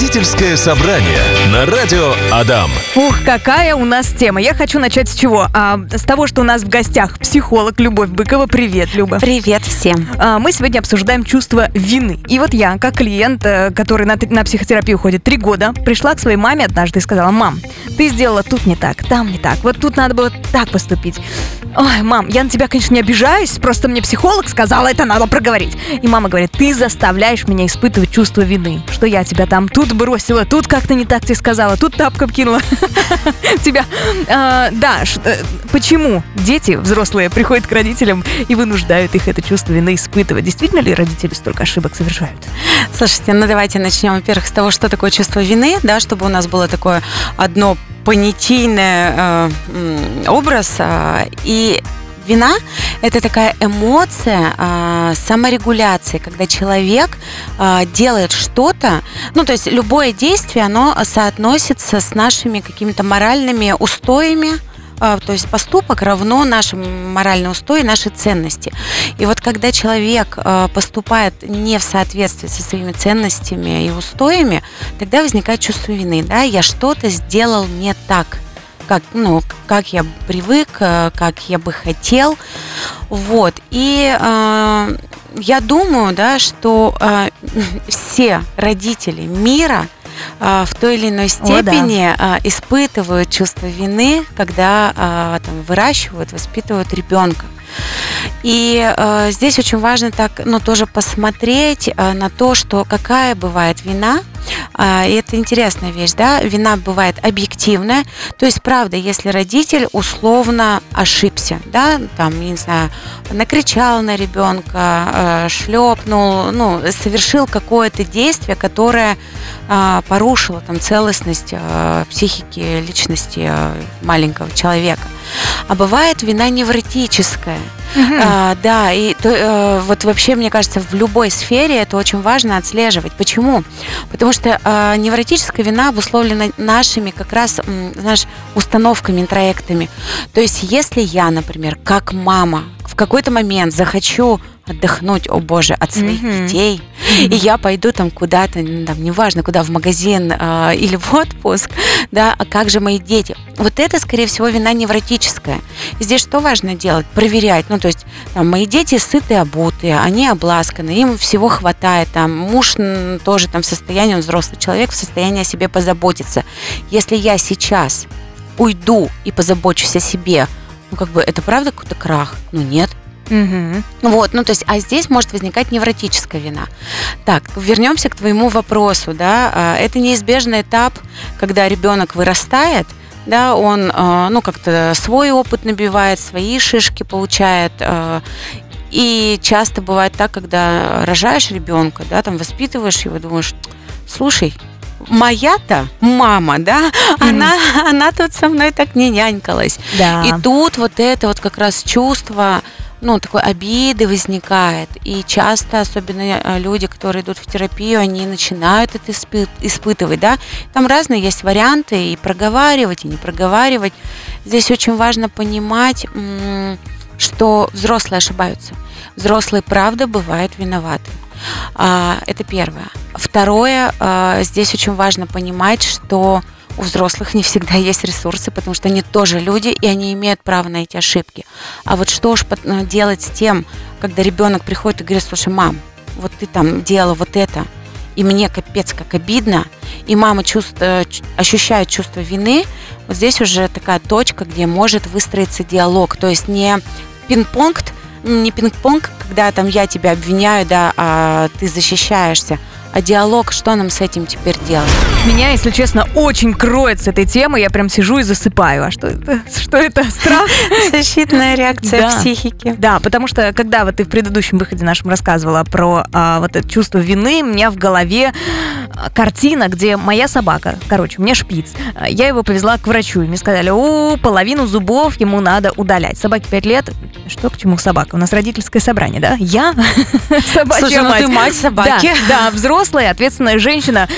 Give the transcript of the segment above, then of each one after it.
Родительское собрание на радио Адам. Ух, какая у нас тема. Я хочу начать с чего? А, с того, что у нас в гостях психолог Любовь Быкова. Привет, Люба. Привет всем. А, мы сегодня обсуждаем чувство вины. И вот я, как клиент, э, который на, на психотерапию ходит три года, пришла к своей маме однажды и сказала, мам, ты сделала тут не так, там не так, вот тут надо было так поступить. Ой, мам, я на тебя, конечно, не обижаюсь, просто мне психолог сказала, это надо проговорить. И мама говорит, ты заставляешь меня испытывать чувство вины, что я тебя там тут бросила, тут как-то не так тебе сказала, тут тапком кинула тебя. А, да, э, почему дети, взрослые, приходят к родителям и вынуждают их это чувство вины испытывать? Действительно ли родители столько ошибок совершают? Слушайте, ну давайте начнем, во-первых, с того, что такое чувство вины, да, чтобы у нас было такое одно понятийный э, образ. Э, и вина – это такая эмоция э, саморегуляции, когда человек э, делает что-то, ну, то есть любое действие, оно соотносится с нашими какими-то моральными устоями, а, то есть поступок равно нашим моральным устои, нашей ценности. И вот когда человек поступает не в соответствии со своими ценностями и устоями, тогда возникает чувство вины, да, я что-то сделал не так, как, ну, как я привык, а, как я бы хотел. Вот. И э, я думаю, да, что э, все родители мира – а, в той или иной степени О, да. А, испытывают чувство вины, когда там, выращивают, воспитывают ребенка. И э, здесь очень важно так, ну, тоже посмотреть э, на то, что какая бывает вина, а, и это интересная вещь, да, вина бывает объективная, то есть, правда, если родитель условно ошибся, да, там, не знаю, накричал на ребенка, э, шлепнул, ну, совершил какое-то действие, которое а, порушило там целостность э, психики личности э, маленького человека. А бывает вина невротическая, Угу. А, да, и то, э, вот вообще, мне кажется, в любой сфере это очень важно отслеживать. Почему? Потому что э, невротическая вина обусловлена нашими как раз, знаешь, установками, интроектами. То есть, если я, например, как мама в какой-то момент захочу отдохнуть, о боже, от своих mm-hmm. детей, mm-hmm. и я пойду там куда-то, там, неважно, куда, в магазин э, или в отпуск, да, а как же мои дети? Вот это, скорее всего, вина невротическая. Здесь что важно делать? Проверять. Ну, то есть, там, мои дети сытые, обутые, они обласканы, им всего хватает, там, муж тоже там в состоянии, он взрослый человек, в состоянии о себе позаботиться. Если я сейчас уйду и позабочусь о себе, ну, как бы, это правда какой-то крах? Ну, нет. Угу. Вот, ну то есть, а здесь может возникать невротическая вина. Так, вернемся к твоему вопросу, да, а, это неизбежный этап, когда ребенок вырастает, да, он, а, ну, как-то свой опыт набивает, свои шишки получает, а, и часто бывает так, когда рожаешь ребенка, да, там воспитываешь его, думаешь, слушай, моя-то мама, да, mm-hmm. она, она тут со мной так не нянькалась. Да. И тут вот это вот как раз чувство ну, такой обиды возникает. И часто, особенно э, люди, которые идут в терапию, они начинают это испы- испытывать, да. Там разные есть варианты, и проговаривать, и не проговаривать. Здесь очень важно понимать, что взрослые ошибаются. Взрослые, правда, бывают виноваты. А, это первое. Второе, а, здесь очень важно понимать, что у взрослых не всегда есть ресурсы, потому что они тоже люди, и они имеют право на эти ошибки. А вот что уж э, делать с тем, когда ребенок приходит и говорит, слушай, мам, вот ты там делала вот это, и мне капец как обидно, и мама чувство, ощущает чувство вины, вот здесь уже такая точка, где может выстроиться диалог. То есть не пинг-понг, не пинг-понг, когда там я тебя обвиняю, да, а ты защищаешься, а диалог, что нам с этим теперь делать? Меня, если честно, очень кроет с этой темы. Я прям сижу и засыпаю. А что это? Что это? Страх? Защитная реакция да. психики. Да, потому что, когда вот ты в предыдущем выходе нашем рассказывала про а, вот это чувство вины, у меня в голове а, картина, где моя собака, короче, у меня шпиц. А, я его повезла к врачу, и мне сказали, о, половину зубов ему надо удалять. Собаке 5 лет. Что к чему собака? У нас родительское собрание, да? Я собачья Слушай, ну ты мать собаки. Да, да, взрослая, ответственная женщина.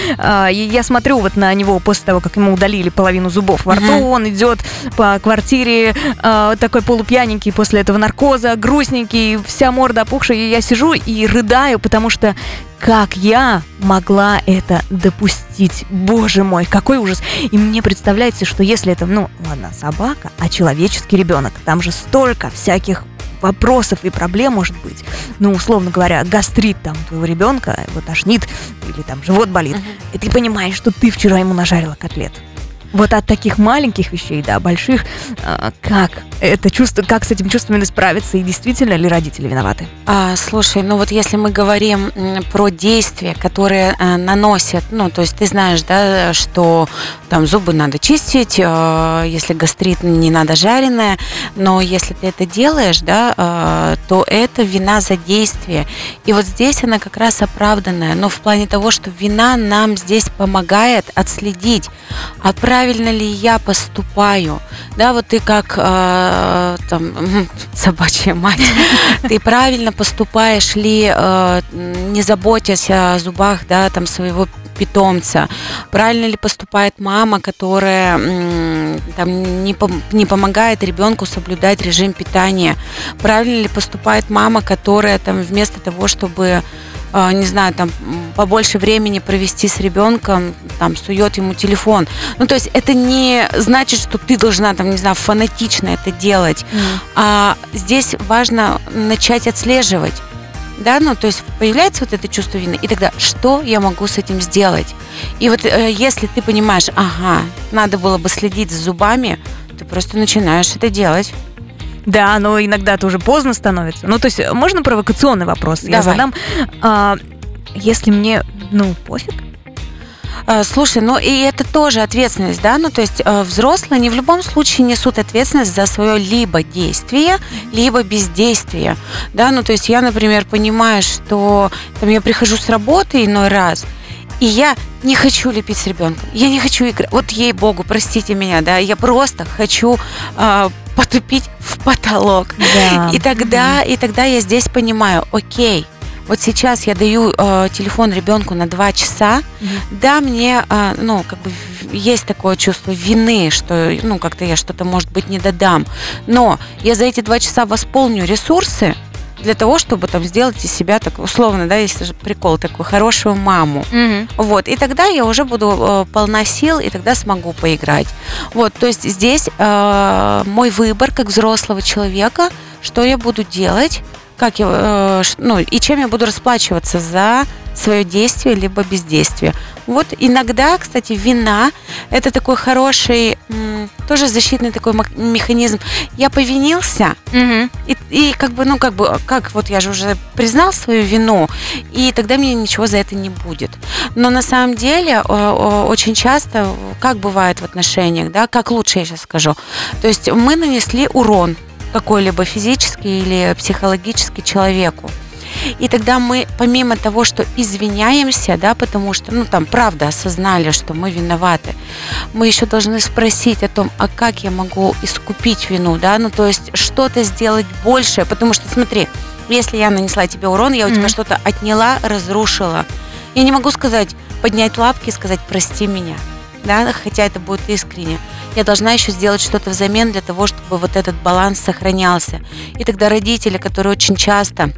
И я смотрю вот на него после того, как ему удалили половину зубов во рту. Он идет по квартире а, такой полупьяненький после этого наркоза, грустненький, вся морда опухшая. И я сижу и рыдаю, потому что как я могла это допустить? Боже мой, какой ужас. И мне представляется, что если это, ну, ладно, собака, а человеческий ребенок, там же столько всяких вопросов и проблем может быть. Ну, условно говоря, гастрит там твоего ребенка, его тошнит, или там живот болит. И ты понимаешь, что ты вчера ему нажарила котлет. Вот от таких маленьких вещей до больших, а, как это чувство, как с этим чувством справиться и действительно ли родители виноваты? А, слушай, ну вот если мы говорим про действия, которые а, наносят, ну то есть ты знаешь, да, что там зубы надо чистить, а, если гастрит не надо жареное, но если ты это делаешь, да, а, то это вина за действие. И вот здесь она как раз оправданная, но в плане того, что вина нам здесь помогает отследить, а правильно ли я поступаю, да, вот ты как э, там собачья мать, ты правильно поступаешь ли, э, не заботясь о зубах, да, там своего питомца, правильно ли поступает мама, которая там, не, не помогает ребенку соблюдать режим питания, правильно ли поступает мама, которая там вместо того, чтобы не знаю, там побольше времени провести с ребенком, там сует ему телефон. Ну, то есть это не значит, что ты должна, там, не знаю, фанатично это делать. Mm. А здесь важно начать отслеживать. Да, ну, то есть появляется вот это чувство вины, и тогда что я могу с этим сделать? И вот э, если ты понимаешь, ага, надо было бы следить за зубами, ты просто начинаешь это делать. Да, но иногда это уже поздно становится. Ну, то есть, можно провокационный вопрос? Давай. Я задам. А, если мне, ну, пофиг, а, Слушай, ну и это тоже ответственность, да, ну то есть э, взрослые не в любом случае несут ответственность за свое либо действие, либо бездействие, да, ну то есть я, например, понимаю, что там я прихожу с работы иной раз, и я не хочу лепить с ребенком, я не хочу играть, вот ей богу, простите меня, да, я просто хочу э, потупить потолок. Да. И тогда, и тогда я здесь понимаю, окей, вот сейчас я даю э, телефон ребенку на два часа, mm-hmm. да, мне, э, ну, как бы есть такое чувство вины, что, ну, как-то я что-то, может быть, не додам, но я за эти два часа восполню ресурсы, для того, чтобы там сделать из себя так условно, да, если же прикол такой хорошую маму, mm-hmm. вот, и тогда я уже буду э, полна сил и тогда смогу поиграть, вот, то есть здесь э, мой выбор как взрослого человека, что я буду делать, как я, э, ну, и чем я буду расплачиваться за свое действие либо бездействие. Вот иногда, кстати, вина – это такой хороший, тоже защитный такой механизм. Я повинился, угу. и, и как бы, ну, как бы, как вот я же уже признал свою вину, и тогда мне ничего за это не будет. Но на самом деле очень часто, как бывает в отношениях, да, как лучше я сейчас скажу, то есть мы нанесли урон какой-либо физический или психологический человеку. И тогда мы, помимо того, что извиняемся, да, потому что, ну, там, правда, осознали, что мы виноваты, мы еще должны спросить о том, а как я могу искупить вину, да, ну, то есть что-то сделать большее, потому что, смотри, если я нанесла тебе урон, я у mm-hmm. тебя что-то отняла, разрушила, я не могу сказать, поднять лапки и сказать, прости меня, да, хотя это будет искренне. Я должна еще сделать что-то взамен для того, чтобы вот этот баланс сохранялся. И тогда родители, которые очень часто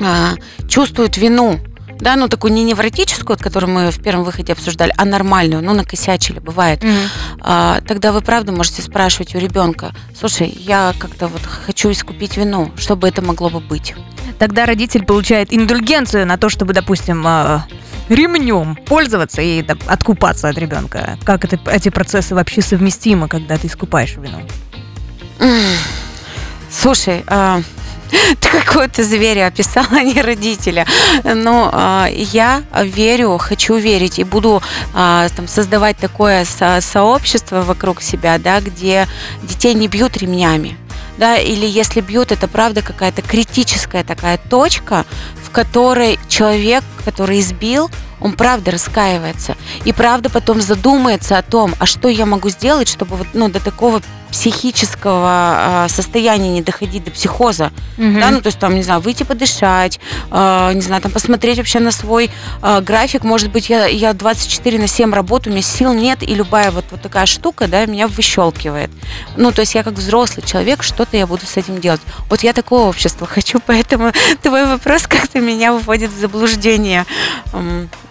а, чувствуют вину, да, ну такую не невротическую, вот, которую мы в первом выходе обсуждали, а нормальную, ну накосячили, бывает. Mm-hmm. А, тогда вы правда можете спрашивать у ребенка, слушай, я как-то вот хочу искупить вину, что бы это могло бы быть. Тогда родитель получает индульгенцию на то, чтобы, допустим, а, ремнем пользоваться и да, откупаться от ребенка. Как это, эти процессы вообще совместимы, когда ты искупаешь вину? Слушай, а, ты какого-то зверя описала, а не родителя. Но э, я верю, хочу верить и буду э, там, создавать такое со- сообщество вокруг себя, да, где детей не бьют ремнями. Да, или если бьют, это правда какая-то критическая такая точка, в которой человек, который избил, он правда раскаивается и правда потом задумается о том, а что я могу сделать, чтобы вот, ну, до такого психического э, состояния не доходить до психоза, Мгм. да, ну, то есть там, не знаю, выйти подышать, э, не знаю, там посмотреть вообще на свой э, график, может быть, я, я 24 на 7 работаю, у меня сил нет, и любая вот, вот такая штука, да, меня выщелкивает. Ну, то есть я как взрослый человек, что-то я буду с этим делать. Вот я такого общества хочу, поэтому твой вопрос как-то меня выводит в заблуждение.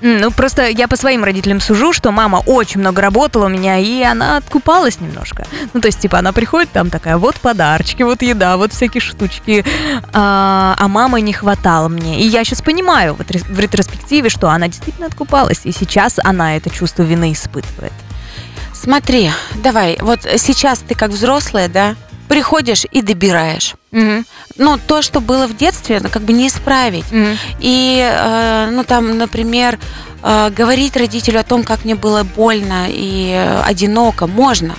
Ну, просто я по своим родителям сужу, что мама очень много работала у меня, и она откупалась немножко. Ну, то есть, типа, она приходит, там такая, вот подарочки, вот еда, вот всякие штучки. А, а мамы не хватало мне. И я сейчас понимаю вот в ретроспективе, что она действительно откупалась, и сейчас она это чувство вины испытывает. Смотри, давай, вот сейчас ты как взрослая, да, приходишь и добираешь. Мгм, Ну, то, что было в детстве, ну, как бы не исправить. мгм. И, э, ну, там, например, э, говорить родителю о том, как мне было больно и одиноко, можно.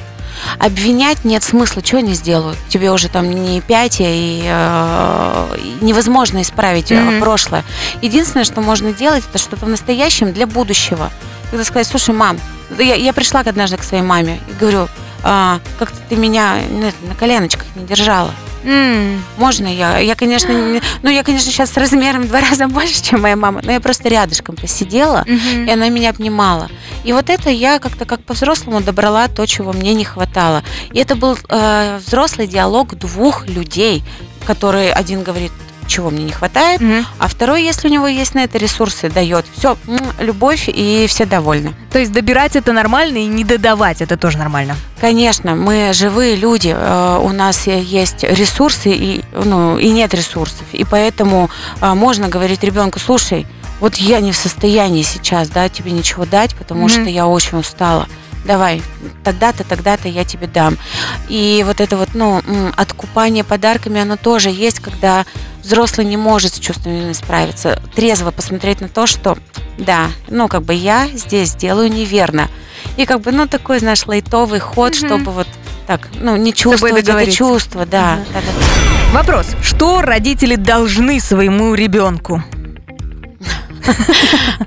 Обвинять нет смысла, что они сделают. Тебе уже там не пять, и э, невозможно исправить Мгм. прошлое. Единственное, что можно делать, это что-то в настоящем для будущего. Когда сказать, слушай, мам, я, я пришла однажды к своей маме и говорю, «А, как-то ты меня ну, на коленочках не держала. М, Можно я? Я, конечно, не- ну, я, конечно, сейчас с размером в два раза больше, чем моя мама, но я просто рядышком посидела, мгм. и она меня обнимала. И вот это я как-то как по-взрослому добрала то, чего мне не хватало. И это был э, взрослый диалог двух людей, которые один говорит, чего мне не хватает, Мгм. а второй, если у него есть на это ресурсы, дает. Все, любовь, и все довольны. То есть добирать это нормально, и не додавать это тоже нормально. Конечно, мы живые люди, э, у нас есть ресурсы и, ну, и нет ресурсов. И поэтому э, можно говорить ребенку, слушай, вот я не в состоянии сейчас да, тебе ничего дать, потому Мгм. что я очень устала. Давай, тогда-то, тогда-то я тебе дам. И вот это вот, ну, откупание подарками, оно тоже есть, когда взрослый не может с чувством вины справиться. Трезво посмотреть на то, что, да, ну, как бы я здесь делаю неверно. И как бы, ну, такой, знаешь, лайтовый ход, Мгм. чтобы вот так, ну, не чувствовать это чувство, да. Да, да, да. Вопрос. Что родители должны своему ребенку?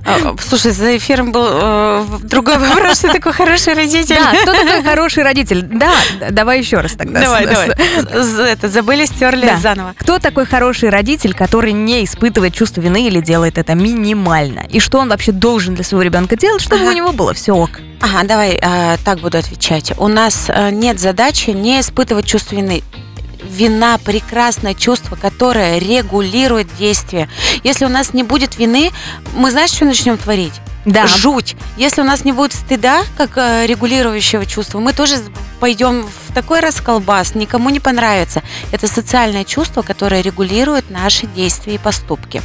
А, Слушай, за эфиром был э, другой вопрос, что такой хороший родитель. Да, кто такой хороший родитель? Да, давай еще раз тогда. Давай, давай. Это, забыли, стерли заново. Кто такой хороший родитель, который не испытывает чувство вины или делает это минимально? И что он вообще должен для своего ребенка делать, чтобы у него было все ок? Ага, давай э, так буду отвечать. У нас э, нет задачи не испытывать чувство вины. Вина – прекрасное чувство, которое регулирует действие. Если у нас не будет вины, мы знаешь, что начнем творить? Да. Жуть. Если у нас не будет стыда, как э, регулирующего чувства, мы тоже пойдем в такой расколбас, никому не понравится. Это социальное чувство, которое регулирует наши действия и поступки.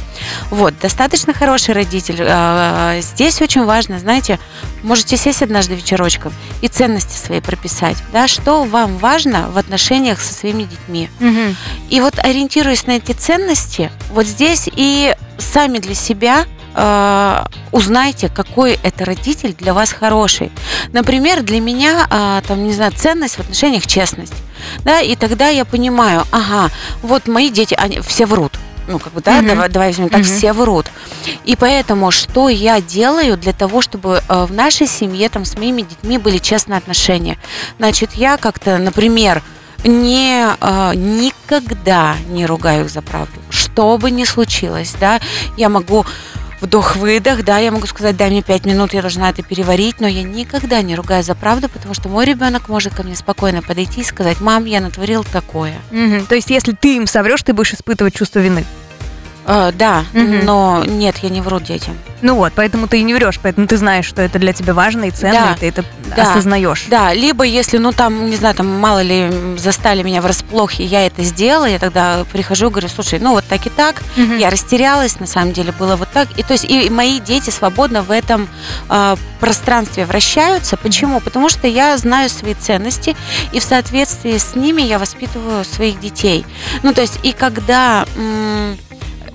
Вот, достаточно хороший родитель. Э, Здесь очень важно, знаете, можете сесть однажды вечерочком и ценности свои прописать. Да, что вам важно в отношениях со своими детьми. Мгм. И вот ориентируясь на эти ценности, вот здесь и сами для себя э, узнайте, какой это родитель для вас хороший. Например, для меня, э, там, не знаю, ценность в отношениях честность. Да, и тогда я понимаю, ага, вот мои дети, они все врут. Ну, как бы, да, Мгм. давай, давай возьмем так, Мгм. все врут. И поэтому, что я делаю для того, чтобы э, в нашей семье, там, с моими детьми были честные отношения? Значит, я как-то, например, не э, никогда не ругаю их за правду. Что бы ни случилось, да, я могу вдох-выдох, да, я могу сказать, дай мне пять минут, я должна это переварить, но я никогда не ругаю за правду, потому что мой ребенок может ко мне спокойно подойти и сказать, мам, я натворил такое. Мгм. То есть, если ты им соврешь, ты будешь испытывать чувство вины. Э, да, Мгм. но нет, я не вру детям. Ну вот, поэтому ты и не врешь, поэтому ты знаешь, что это для тебя важно и ценно, Да. и ты это Да. осознаешь. Да, либо если, ну там, не знаю, там мало ли застали меня врасплох, и я это сделала, я тогда прихожу и говорю, слушай, ну вот так и так, Мгм. я растерялась, на самом деле было вот так. И то есть и мои дети свободно в этом э, пространстве вращаются. Почему? Потому что я знаю свои ценности, и в соответствии с ними я воспитываю своих детей. Ну, то есть, и когда м,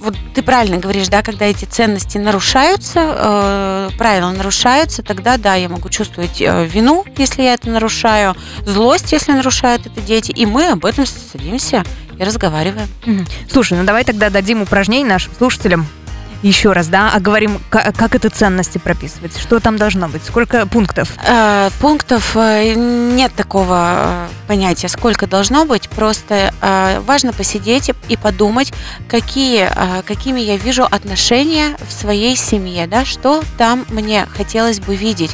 вот ты правильно говоришь, да, когда эти ценности нарушаются, э, правила нарушаются, тогда да, я могу чувствовать э, вину, если я это нарушаю, злость, если нарушают это дети, и мы об этом садимся и разговариваем. Слушай, ну давай тогда дадим упражнение нашим слушателям. Еще раз, да, а говорим, ка- как это ценности прописывать, что там должно быть, сколько пунктов. Э, пунктов э, нет такого э, понятия, сколько должно быть, просто э, важно посидеть и подумать, какие, э, какими я вижу отношения в своей семье, да, что там мне хотелось бы видеть,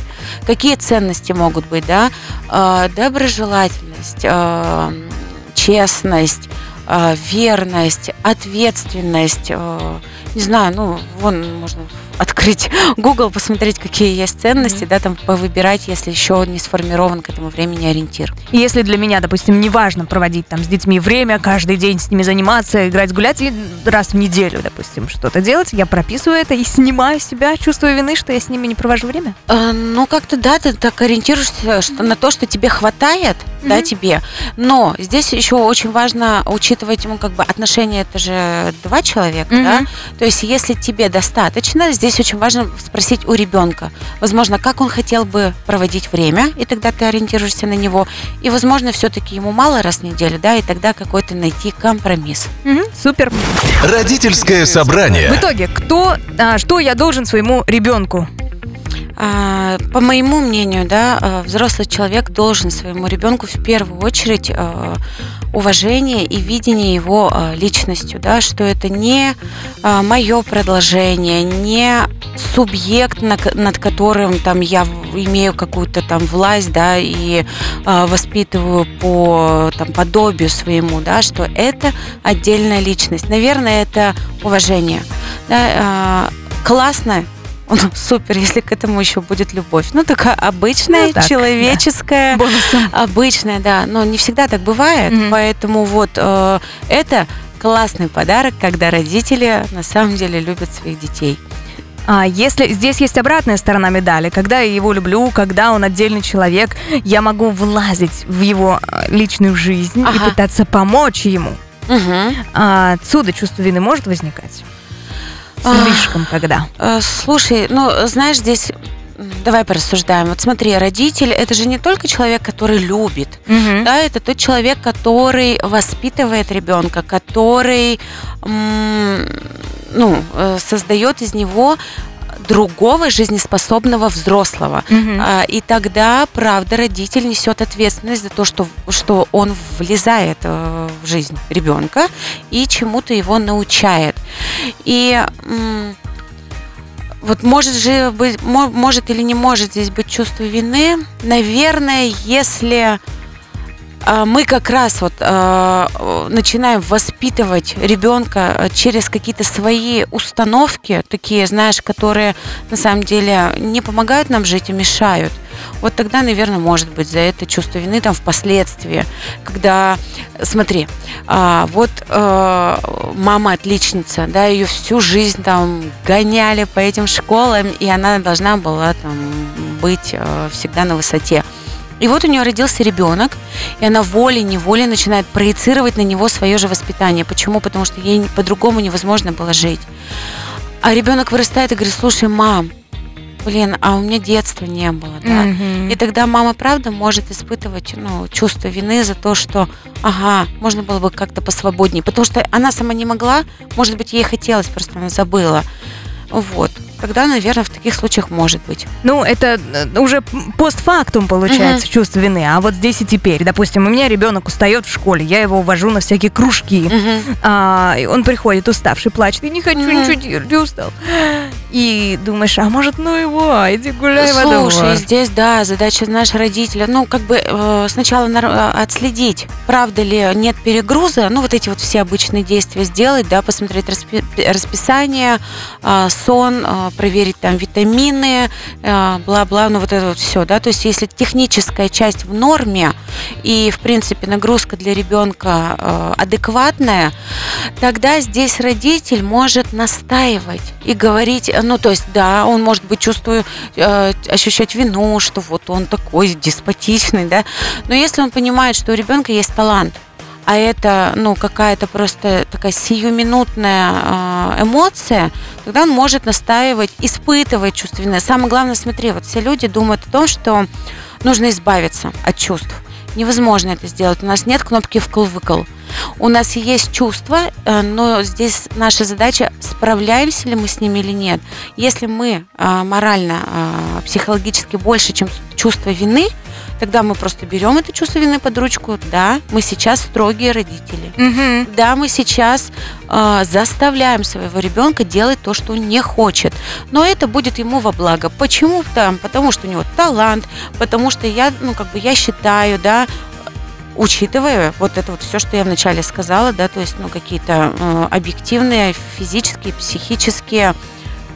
какие ценности могут быть, да, э, доброжелательность, э, честность, э, верность, ответственность, не знаю, ну, вон можно открыть Google, посмотреть, какие есть ценности, mm-hmm. да, там повыбирать, если еще не сформирован к этому времени ориентир. если для меня, допустим, не важно проводить там с детьми время, каждый день с ними заниматься, играть, гулять, и раз в неделю, допустим, что-то делать, я прописываю это и снимаю себя, чувствую вины, что я с ними не провожу время? А, ну, как-то, да, ты так ориентируешься что, на то, что тебе хватает, mm-hmm. да, тебе. Но здесь еще очень важно учитывать, ему как бы отношения, это же два человека, mm-hmm. да, то есть если тебе достаточно, здесь здесь очень важно спросить у ребенка, возможно, как он хотел бы проводить время, и тогда ты ориентируешься на него, и, возможно, все-таки ему мало раз в неделю, да, и тогда какой-то найти компромисс. Угу, супер. Родительское собрание. В итоге, кто, а, что я должен своему ребенку? А, по моему мнению, да, а, взрослый человек должен своему ребенку в первую очередь а, уважение и видение его личностью, да, что это не мое продолжение, не субъект, над которым там я имею какую-то там власть, да, и воспитываю по там подобию своему, да, что это отдельная личность. Наверное, это уважение. Да, классно супер, если к этому еще будет любовь. Ну, такая обычная, ну, так, человеческая. Да. Обычная, да. Но не всегда так бывает. Mm-hmm. Поэтому вот э, это классный подарок, когда родители на самом деле любят своих детей. А если здесь есть обратная сторона медали, когда я его люблю, когда он отдельный человек, я могу влазить в его э, личную жизнь ага. и пытаться помочь ему. Угу. А, отсюда чувство вины может возникать? Слишком когда? Э, слушай, ну, знаешь, здесь давай порассуждаем. Вот смотри, родитель это же не только человек, который любит, угу. да, это тот человек, который воспитывает ребенка, который ну, э, создает из него другого жизнеспособного взрослого. Угу. И тогда, правда, родитель несет ответственность за то, что, что он влезает э, в жизнь ребенка и чему-то его научает. И вот может же быть, может или не может здесь быть чувство вины, наверное, если а, мы как раз вот э, начинаем воспитывать ребенка через какие-то свои установки, такие, знаешь, которые на самом деле не помогают нам жить, а мешают. Вот тогда, наверное, может быть за это чувство вины там впоследствии, когда, смотри, вот мама отличница, да, ее всю жизнь там гоняли по этим школам, и она должна была там быть всегда на высоте. И вот у нее родился ребенок, и она волей-неволей начинает проецировать на него свое же воспитание. Почему? Потому что ей по-другому невозможно было жить. А ребенок вырастает и говорит, слушай, мам, блин, а у меня детства не было, да. Mm-hmm. И тогда мама, правда, может испытывать, ну, чувство вины за то, что, ага, можно было бы как-то посвободнее, потому что она сама не могла, может быть, ей хотелось, просто она забыла. Вот тогда, наверное, в таких случаях может быть. Ну, это э, уже постфактум получается угу. чувство вины. А вот здесь и теперь, допустим, у меня ребенок устает в школе, я его увожу на всякие кружки. Угу. А, он приходит уставший, плачет, и не хочу угу. ничего делать, устал. И думаешь, а может, ну его, иди гуляй Слушай, здесь, да, задача нашего родителя, ну, как бы э, сначала на, отследить, правда ли нет перегруза, ну, вот эти вот все обычные действия сделать, да, посмотреть распи- расписание, э, сон, э, проверить там витамины, э, бла-бла, ну вот это вот все, да, то есть если техническая часть в норме и, в принципе, нагрузка для ребенка э, адекватная, тогда здесь родитель может настаивать и говорить, ну, то есть, да, он может быть чувствует, э, ощущать вину, что вот он такой деспотичный, да, но если он понимает, что у ребенка есть талант, а это, ну, какая-то просто такая сиюминутная э, эмоция, тогда он может настаивать, испытывать чувственное. Самое главное, смотри, вот все люди думают о том, что нужно избавиться от чувств. Невозможно это сделать. У нас нет кнопки вкл-выкл. У нас есть чувства, э, но здесь наша задача, справляемся ли мы с ними или нет. Если мы э, морально, психологически больше, чем чувство вины, тогда мы просто берем это чувство вины под ручку. Да, мы сейчас строгие родители. Мгм. Да, мы сейчас э, заставляем своего ребенка делать то, что он не хочет. Но это будет ему во благо. Почему там? Потому что у него талант, потому что я, ну, как бы я считаю, да, учитывая вот это вот все, что я вначале сказала, да, то есть, ну, какие-то э, объективные физические, психические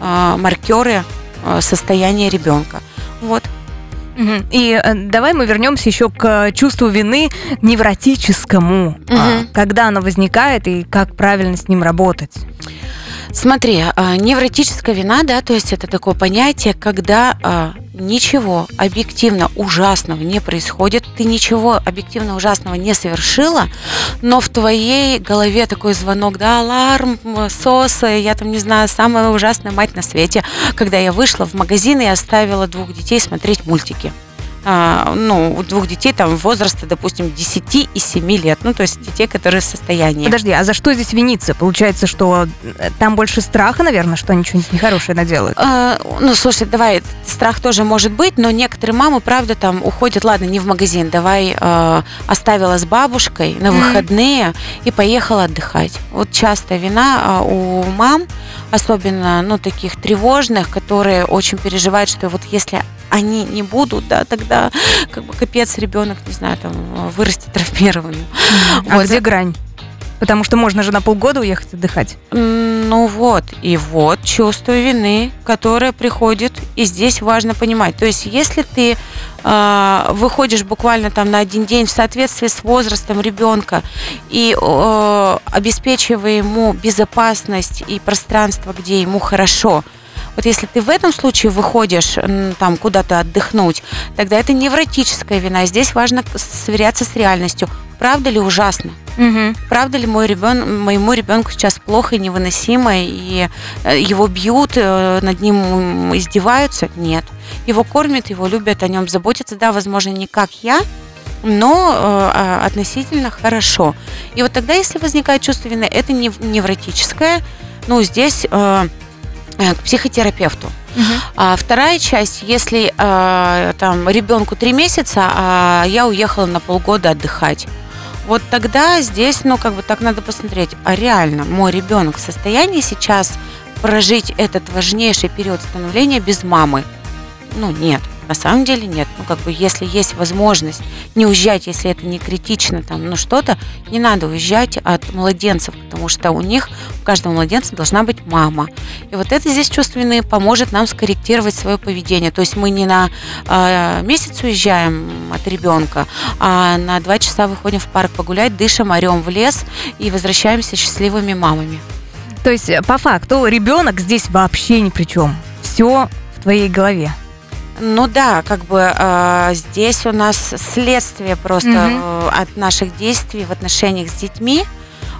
э, маркеры э, состояния ребенка. Вот. И э, давай мы вернемся еще к чувству вины невротическому. Мгм. Когда оно возникает и как правильно с ним работать? Смотри, а, невротическая вина, да, то есть это такое понятие, когда а, ничего объективно ужасного не происходит, ты ничего объективно ужасного не совершила, но в твоей голове такой звонок, да, аларм, соса, я там не знаю, самая ужасная мать на свете, когда я вышла в магазин и оставила двух детей смотреть мультики. А, ну, у двух детей там возраста, допустим, 10 и 7 лет, ну, то есть детей, которые в состоянии. Подожди, а за что здесь виниться? Получается, что э, там больше страха, наверное, что они что-нибудь нехорошее наделают. А, ну, слушай, давай, страх тоже может быть, но некоторые мамы, правда, там уходят, ладно, не в магазин, давай э, оставила с бабушкой на выходные и поехала отдыхать. Вот часто вина а, у мам, особенно, ну, таких тревожных, которые очень переживают, что вот если они не будут, да, тогда как бы капец ребенок, не знаю, там вырастет травмированным. А Вот. где грань? Потому что можно же на полгода уехать отдыхать. Ну вот, и вот чувство вины, которое приходит, и здесь важно понимать. То есть, если ты э, выходишь буквально там на один день в соответствии с возрастом ребенка и э, обеспечивая ему безопасность и пространство, где ему хорошо, вот если ты в этом случае выходишь там куда-то отдохнуть, тогда это невротическая вина. Здесь важно сверяться с реальностью. Правда ли ужасно? Мгм. правда ли мой ребен... моему ребенку сейчас плохо и невыносимо, и э, его бьют, э, над ним издеваются? Нет. Его кормят, его любят, о нем заботятся. Да, возможно, не как я, но э, а, относительно хорошо. И вот тогда, если возникает чувство вины, это не невротическое, ну, здесь э, к психотерапевту. Мгм. А вторая часть, если э, там ребенку три месяца, а я уехала на полгода отдыхать. Вот тогда здесь, ну, как бы так надо посмотреть, а реально мой ребенок в состоянии сейчас прожить этот важнейший период становления без мамы? Ну, нет. На самом деле нет. Ну, как бы, если есть возможность не уезжать, если это не критично, там, ну, что-то, не надо уезжать от младенцев, потому что у них, у каждого младенца должна быть мама. И вот это здесь чувство вины поможет нам скорректировать свое поведение. То есть мы не на э, месяц уезжаем от ребенка, а на два часа выходим в парк погулять, дышим, орем в лес и возвращаемся счастливыми мамами. То есть, э, по факту, ребенок здесь вообще ни при чем. Все в твоей голове. Ну да, как бы э, здесь у нас следствие просто э, от наших действий в отношениях с детьми.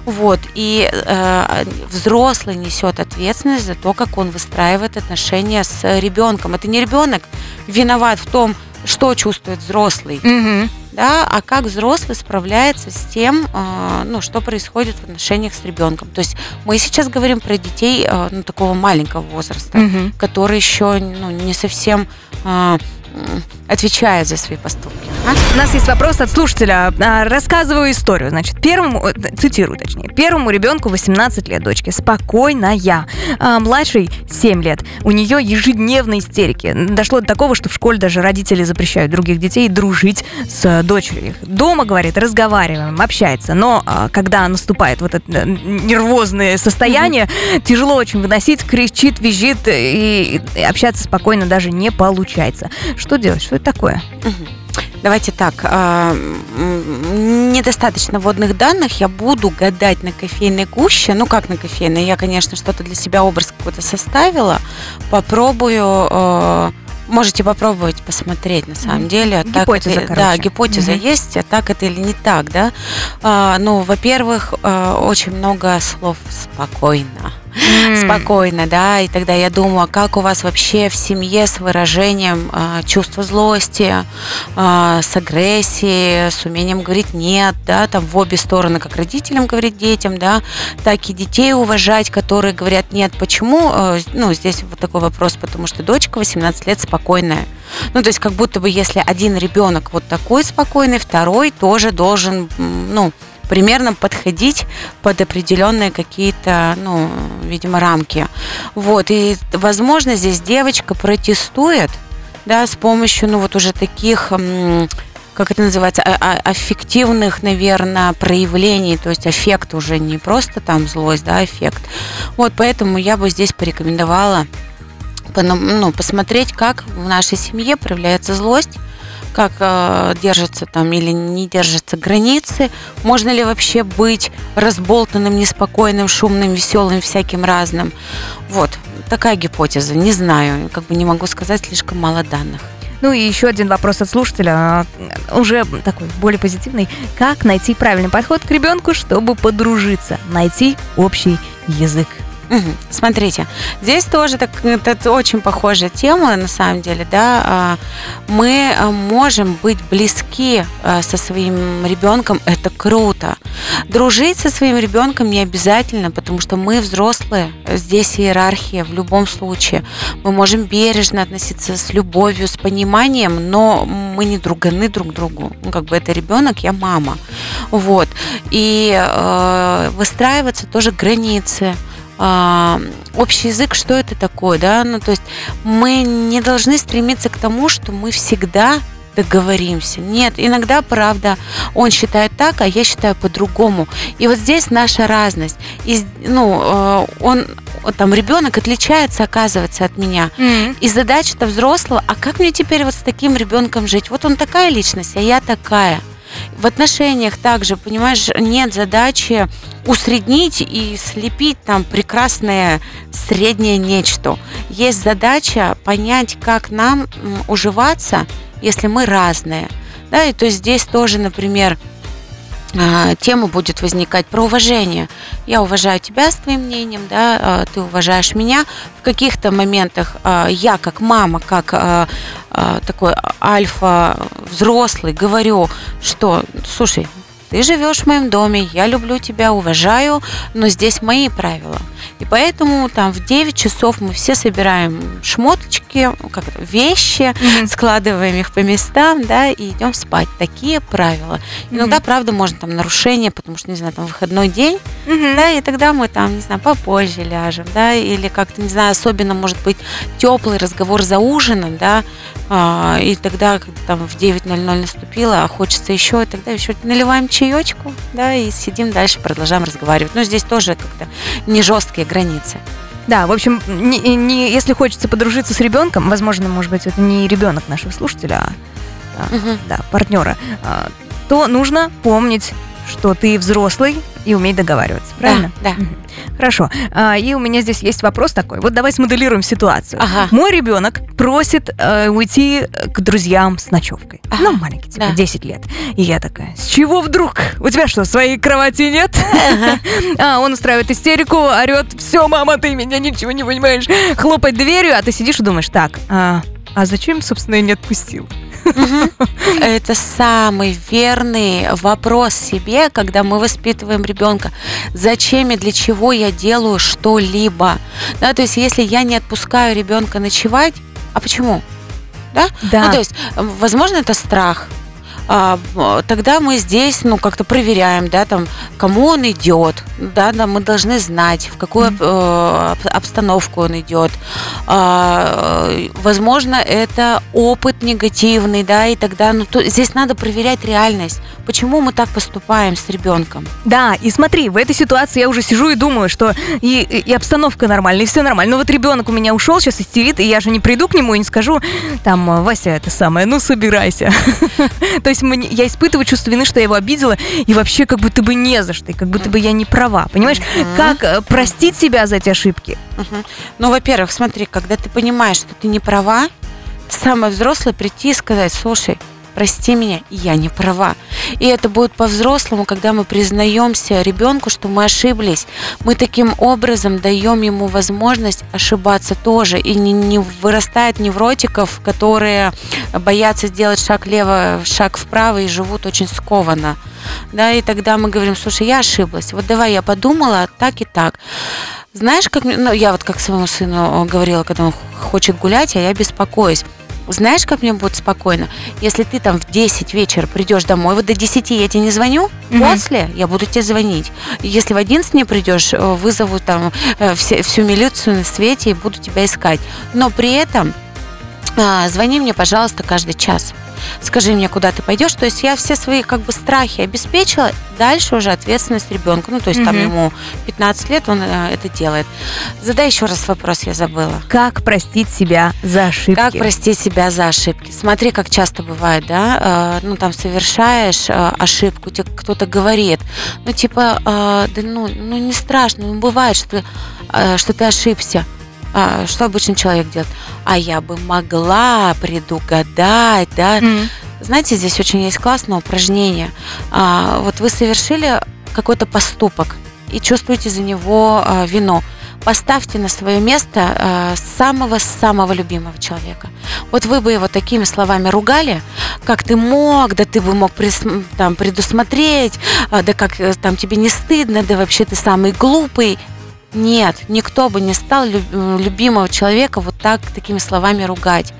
Вот, и э, взрослый несет ответственность за то, как он выстраивает отношения с ребенком. Это не ребенок виноват в том, что чувствует взрослый, Мгм. Да, а как взрослый справляется с тем, э, ну, что происходит в отношениях с ребенком. То есть мы сейчас говорим про детей э, ну, такого маленького возраста Мгм. который еще ну, не совсем м, отвечает за свои поступки. а? У нас есть вопрос от слушателя. А, Рассказываю историю. Значит, первому, э, цитирую точнее, первому ребенку 18 лет, дочке, спокойная. А младшей 7 лет. У нее ежедневные истерики. Дошло до такого, что в школе даже родители запрещают других детей дружить с э, дочерью. Дома, говорит, разговариваем, общается. Но а, когда наступает вот это э, нервозное состояние, тяжело очень выносить, кричит, визжит, и общаться спокойно даже не получается. Что делать? Что это такое? Давайте так. а, Недостаточно водных данных. Я буду гадать на кофейной гуще. Ну, как на кофейной? Я, конечно, что-то для себя образ какой-то составила. Попробую э, Можете попробовать посмотреть, на самом деле. так Гипотеза, это- короче. Да, гипотеза Мгм. есть, а так это или не так, да. А, ну, во-первых, а, очень много слов «спокойно». Спокойно, да, и тогда я думаю, а как у вас вообще в семье с выражением э, чувства злости, э, с агрессией, с умением говорить нет, да, там в обе стороны, как родителям говорить детям, да, так и детей уважать, которые говорят нет. Почему? Э, ну, здесь вот такой вопрос, потому что дочка 18 лет спокойная. Ну, то есть как будто бы если один ребенок вот такой спокойный, второй тоже должен, ну, примерно подходить под определенные какие-то, ну, видимо, рамки. Вот, и, возможно, здесь девочка протестует, да, с помощью, ну, вот уже таких как это называется, а, а, аффективных, наверное, проявлений, то есть эффект уже не просто там злость, да, эффект. Вот поэтому я бы здесь порекомендовала ну, посмотреть, как в нашей семье проявляется злость, как э, держатся там или не держатся границы, можно ли вообще быть разболтанным, неспокойным, шумным, веселым, всяким разным. Вот, такая гипотеза, не знаю, как бы не могу сказать, слишком мало данных. Ну и еще один вопрос от слушателя, э, уже такой более позитивный. Как найти правильный подход к ребенку, чтобы подружиться, найти общий язык? Смотрите, здесь тоже так, это очень похожая тема, на самом деле, да. А, мы а, можем быть близки а, со своим ребенком, это круто. Дружить со своим ребенком не обязательно, потому что мы взрослые, здесь иерархия в любом случае. Мы можем бережно относиться с любовью, с пониманием, но мы не друганы друг другу. Ну, как бы это ребенок, я мама. Вот. И э, выстраиваться тоже границы а, общий язык, что это такое, да, ну, то есть мы не должны стремиться к тому, что мы всегда договоримся. Нет, иногда, правда, он считает так, а я считаю по-другому. И вот здесь наша разность. И, ну, э, он, там, ребенок отличается, оказывается, от меня. Mm-hmm. И задача-то взрослого, а как мне теперь вот с таким ребенком жить? Вот он такая личность, а я такая. В отношениях также, понимаешь, нет задачи усреднить и слепить там прекрасное среднее нечто. Есть задача понять, как нам уживаться, если мы разные. Да, и то есть здесь тоже, например, тема будет возникать про уважение. Я уважаю тебя с твоим мнением, да, а, ты уважаешь меня. В каких-то моментах а, я как мама, как такой альфа взрослый говорю, что, слушай, ты живешь в моем доме, я люблю тебя, уважаю, но здесь мои правила. И поэтому там в 9 часов мы все собираем шмоточки, как вещи, mm-hmm. складываем их по местам, да, и идем спать. Такие правила. Иногда, mm-hmm. правда, можно там нарушение, потому что, не знаю, там выходной день, mm-hmm. да, и тогда мы там, не знаю, попозже ляжем, да, или как-то, не знаю, особенно может быть теплый разговор за ужином, да, а, и тогда, когда там в 9.00 наступило, а хочется еще, и тогда еще наливаем чай чаечку, да, и сидим дальше, продолжаем разговаривать. Но здесь тоже как-то не жесткие границы. Да, в общем, не, не, если хочется подружиться с ребенком, возможно, может быть, это не ребенок нашего слушателя, а, угу. да, партнера, а, то нужно помнить, что ты взрослый и уметь договариваться, правильно? Да, да. Хорошо. А, и у меня здесь есть вопрос такой. Вот давай смоделируем ситуацию. Ага. Мой ребенок просит э, уйти к друзьям с ночевкой. Ага. Ну, маленький, типа, да. 10 лет. И я такая, с чего вдруг? У тебя что, своей кровати нет? Ага. а, он устраивает истерику, орет, все, мама, ты меня ничего не понимаешь. Хлопать дверью, а ты сидишь и думаешь, так, а, а зачем, собственно, я не отпустил? Это самый верный вопрос себе, когда мы воспитываем ребенка. Зачем и для чего я делаю что-либо? Да, то есть, если я не отпускаю ребенка ночевать, а почему? Да? да. Ну, то есть, возможно, это страх, тогда мы здесь, ну, как-то проверяем, да, там, кому он идет, да, да, мы должны знать, в какую mm-hmm. обстановку он идет. А, возможно, это опыт негативный, да, и тогда, ну, то, здесь надо проверять реальность. Почему мы так поступаем с ребенком? Да, и смотри, в этой ситуации я уже сижу и думаю, что и, и обстановка нормальная, и все нормально. Но вот ребенок у меня ушел, сейчас истерит, и я же не приду к нему и не скажу, там, Вася, это самое, ну, собирайся. То есть мне, я испытываю чувство вины, что я его обидела, и вообще как будто бы не за что, и как будто бы я не права. Понимаешь, mm-hmm. как э, простить себя за эти ошибки? Mm-hmm. Ну, во-первых, смотри, когда ты понимаешь, что ты не права, самое взрослое прийти и сказать, слушай, прости меня, я не права. И это будет по-взрослому, когда мы признаемся ребенку, что мы ошиблись. Мы таким образом даем ему возможность ошибаться тоже. И не, не вырастает невротиков, которые боятся сделать шаг влево, шаг вправо и живут очень скованно. Да, и тогда мы говорим, слушай, я ошиблась. Вот давай я подумала так и так. Знаешь, как ну, я вот как своему сыну говорила, когда он хочет гулять, а я беспокоюсь. Знаешь, как мне будет спокойно? Если ты там в 10 вечера придешь домой, вот до 10 я тебе не звоню, Мгм. после я буду тебе звонить. Если в 11 не придешь, э, вызову там э, все, всю милицию на свете и буду тебя искать. Но при этом а, звони мне, пожалуйста, каждый час. Скажи мне, куда ты пойдешь. То есть я все свои как бы страхи обеспечила. Дальше уже ответственность ребенка. Ну, то есть там Мгм. ему 15 лет, он э, это делает. Задай еще раз вопрос, я забыла. Как простить себя за ошибки? Как простить себя за ошибки? Смотри, как часто бывает, да, э, ну там совершаешь э, ошибку, тебе кто-то говорит, ну типа, да ну, ну не страшно, ну бывает, что, что ты ошибся. А, что обычный человек делает? А я бы могла предугадать, да. М. Знаете, здесь очень есть классное упражнение. А, вот вы совершили какой-то поступок и чувствуете за него а, вину. Поставьте на свое место самого-самого любимого человека. Вот вы бы его такими словами ругали, как ты мог, да ты бы мог там, предусмотреть, да как э, там тебе не стыдно, да вообще ты самый глупый. Нет, никто бы не стал э, любимого человека вот так такими словами ругать.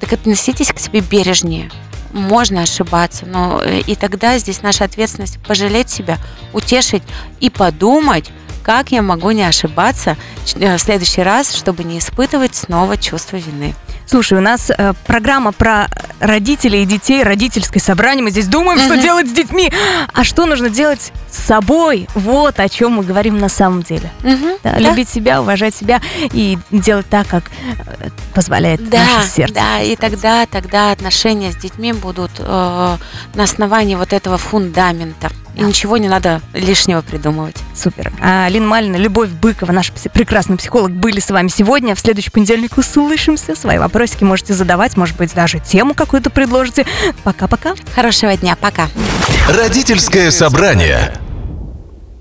Так относитесь к себе бережнее. Можно ошибаться, но э, и тогда здесь наша ответственность пожалеть себя, утешить и подумать, как я могу не ошибаться э, в следующий раз, чтобы не испытывать снова чувство вины. Слушай, у нас э, программа про родителей и детей, родительское собрание. Мы здесь думаем, что делать с детьми. А что нужно делать с собой? Вот о чем мы говорим на самом деле. Да, Да. Любить себя, уважать себя и делать так, как э, позволяет Да, наше сердце. да, и тогда, тогда отношения с детьми будут э, на основании вот этого фундамента. И ничего не надо лишнего придумывать. Супер. А, Лина Малина, Любовь Быкова, наш прекрасный психолог, были с вами сегодня. В следующий понедельник услышимся. Свои вопросики можете задавать, может быть, даже тему какую-то предложите. Пока-пока. Хорошего дня, пока. Родительское собрание.